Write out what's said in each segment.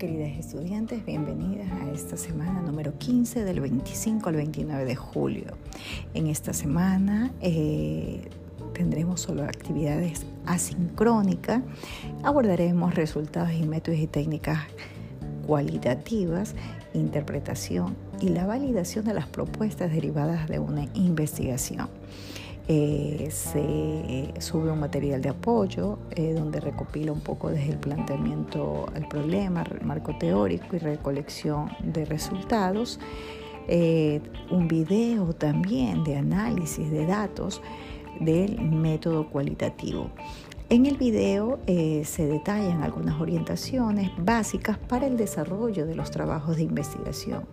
estudiantes, bienvenidas a esta semana número 15 del 25 al 29 de julio. En esta semana eh, tendremos solo actividades asincrónicas, abordaremos resultados y métodos y técnicas cualitativas, interpretación y la validación de las propuestas derivadas de una investigación. Eh, se sube un material de apoyo eh, donde recopila un poco desde el planteamiento al problema, marco teórico y recolección de resultados. Eh, un video también de análisis de datos del método cualitativo. En el video se detallan algunas orientaciones básicas para el desarrollo de los trabajos de investigación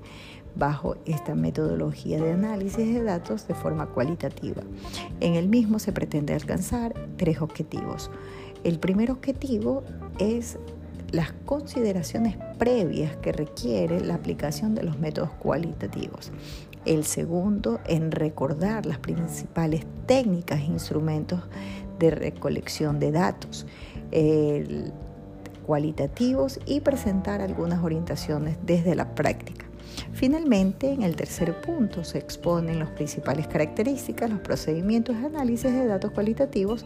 bajo esta metodología de análisis de datos de forma cualitativa. En el mismo se pretende alcanzar tres objetivos. El primer objetivo es las consideraciones previas que requiere la aplicación de los métodos cualitativos. El segundo, en recordar las principales técnicas e instrumentos de recolección de datos cualitativos y presentar algunas orientaciones desde la práctica. Finalmente, en el tercer punto se exponen las principales características, los procedimientos de análisis de datos cualitativos,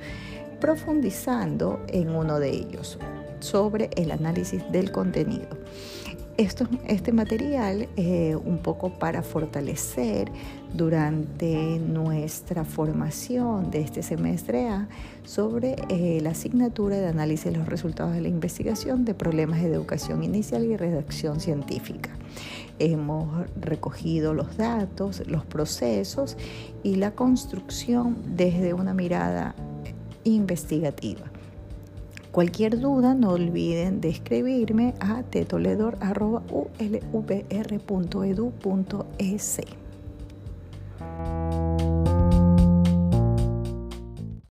profundizando en uno de ellos sobre el análisis del contenido. Este material eh, un poco para fortalecer durante nuestra formación de este semestre A sobre eh, la asignatura de análisis de los resultados de la investigación de problemas de educación inicial y redacción científica. Hemos recogido los datos, los procesos y la construcción desde una mirada investigativa. Cualquier duda no olviden de escribirme a tetoledor.ulvr.edu.es.